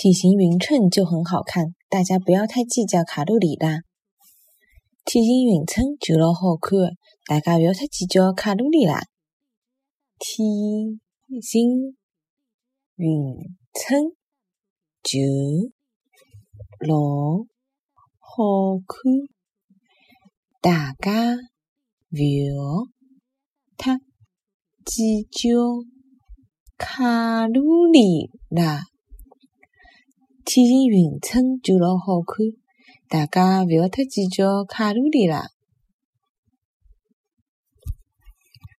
体型匀称就很好看，大家不要太计较卡路里啦。体型匀称就老好看，大家不要太计较卡路里啦。体型匀称就老好看，大家不要太计较卡路里啦。体型匀称就老好看，大家勿要太计较卡路里啦。